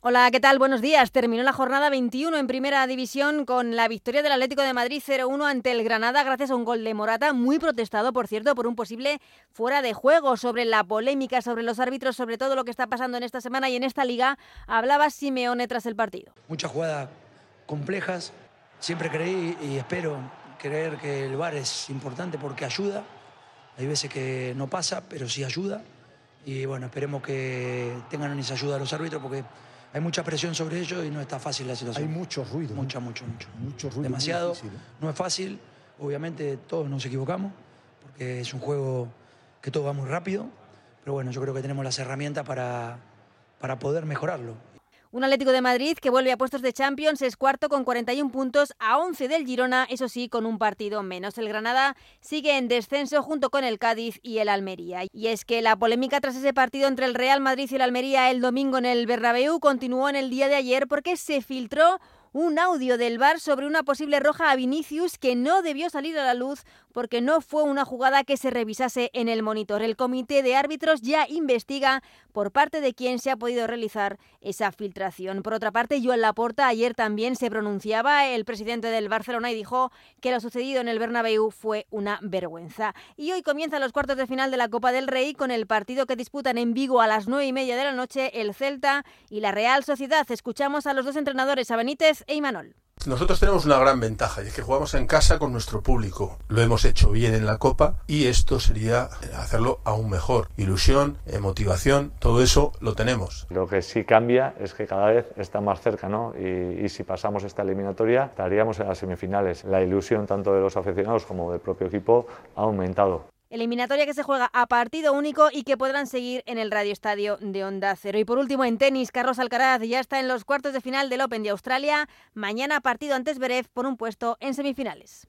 Hola, ¿qué tal? Buenos días. Terminó la jornada 21 en Primera División con la victoria del Atlético de Madrid 0-1 ante el Granada gracias a un gol de Morata, muy protestado, por cierto, por un posible fuera de juego. Sobre la polémica, sobre los árbitros, sobre todo lo que está pasando en esta semana y en esta liga, hablaba Simeone tras el partido. Muchas jugadas complejas. Siempre creí y espero creer que el VAR es importante porque ayuda. Hay veces que no pasa, pero sí ayuda. Y bueno, esperemos que tengan esa ayuda los árbitros porque hay mucha presión sobre ellos y no está fácil la situación. Hay mucho ruido. Mucha, mucho, mucho. Mucho ruido. Demasiado. Difícil, ¿eh? No es fácil. Obviamente todos nos equivocamos porque es un juego que todo va muy rápido. Pero bueno, yo creo que tenemos las herramientas para, para poder mejorarlo. Un Atlético de Madrid que vuelve a puestos de Champions es cuarto con 41 puntos a 11 del Girona, eso sí, con un partido menos. El Granada sigue en descenso junto con el Cádiz y el Almería. Y es que la polémica tras ese partido entre el Real Madrid y el Almería el domingo en el Bernabéu continuó en el día de ayer porque se filtró un audio del VAR sobre una posible roja a Vinicius que no debió salir a la luz porque no fue una jugada que se revisase en el monitor. El comité de árbitros ya investiga por parte de quién se ha podido realizar esa filtración. Por otra parte, Joan Laporta ayer también se pronunciaba, el presidente del Barcelona, y dijo que lo sucedido en el Bernabéu fue una vergüenza. Y hoy comienzan los cuartos de final de la Copa del Rey con el partido que disputan en Vigo a las nueve y media de la noche el Celta y la Real Sociedad. Escuchamos a los dos entrenadores, a Benítez e Imanol. Nosotros tenemos una gran ventaja y es que jugamos en casa con nuestro público. Lo hemos hecho bien en la Copa y esto sería hacerlo aún mejor. Ilusión, eh, motivación, todo eso lo tenemos. Lo que sí cambia es que cada vez está más cerca, ¿no? Y, y si pasamos esta eliminatoria, estaríamos en las semifinales. La ilusión tanto de los aficionados como del propio equipo ha aumentado. Eliminatoria que se juega a partido único y que podrán seguir en el Radio Estadio de Onda Cero. Y por último, en tenis, Carlos Alcaraz ya está en los cuartos de final del Open de Australia. Mañana partido ante Zverev por un puesto en semifinales.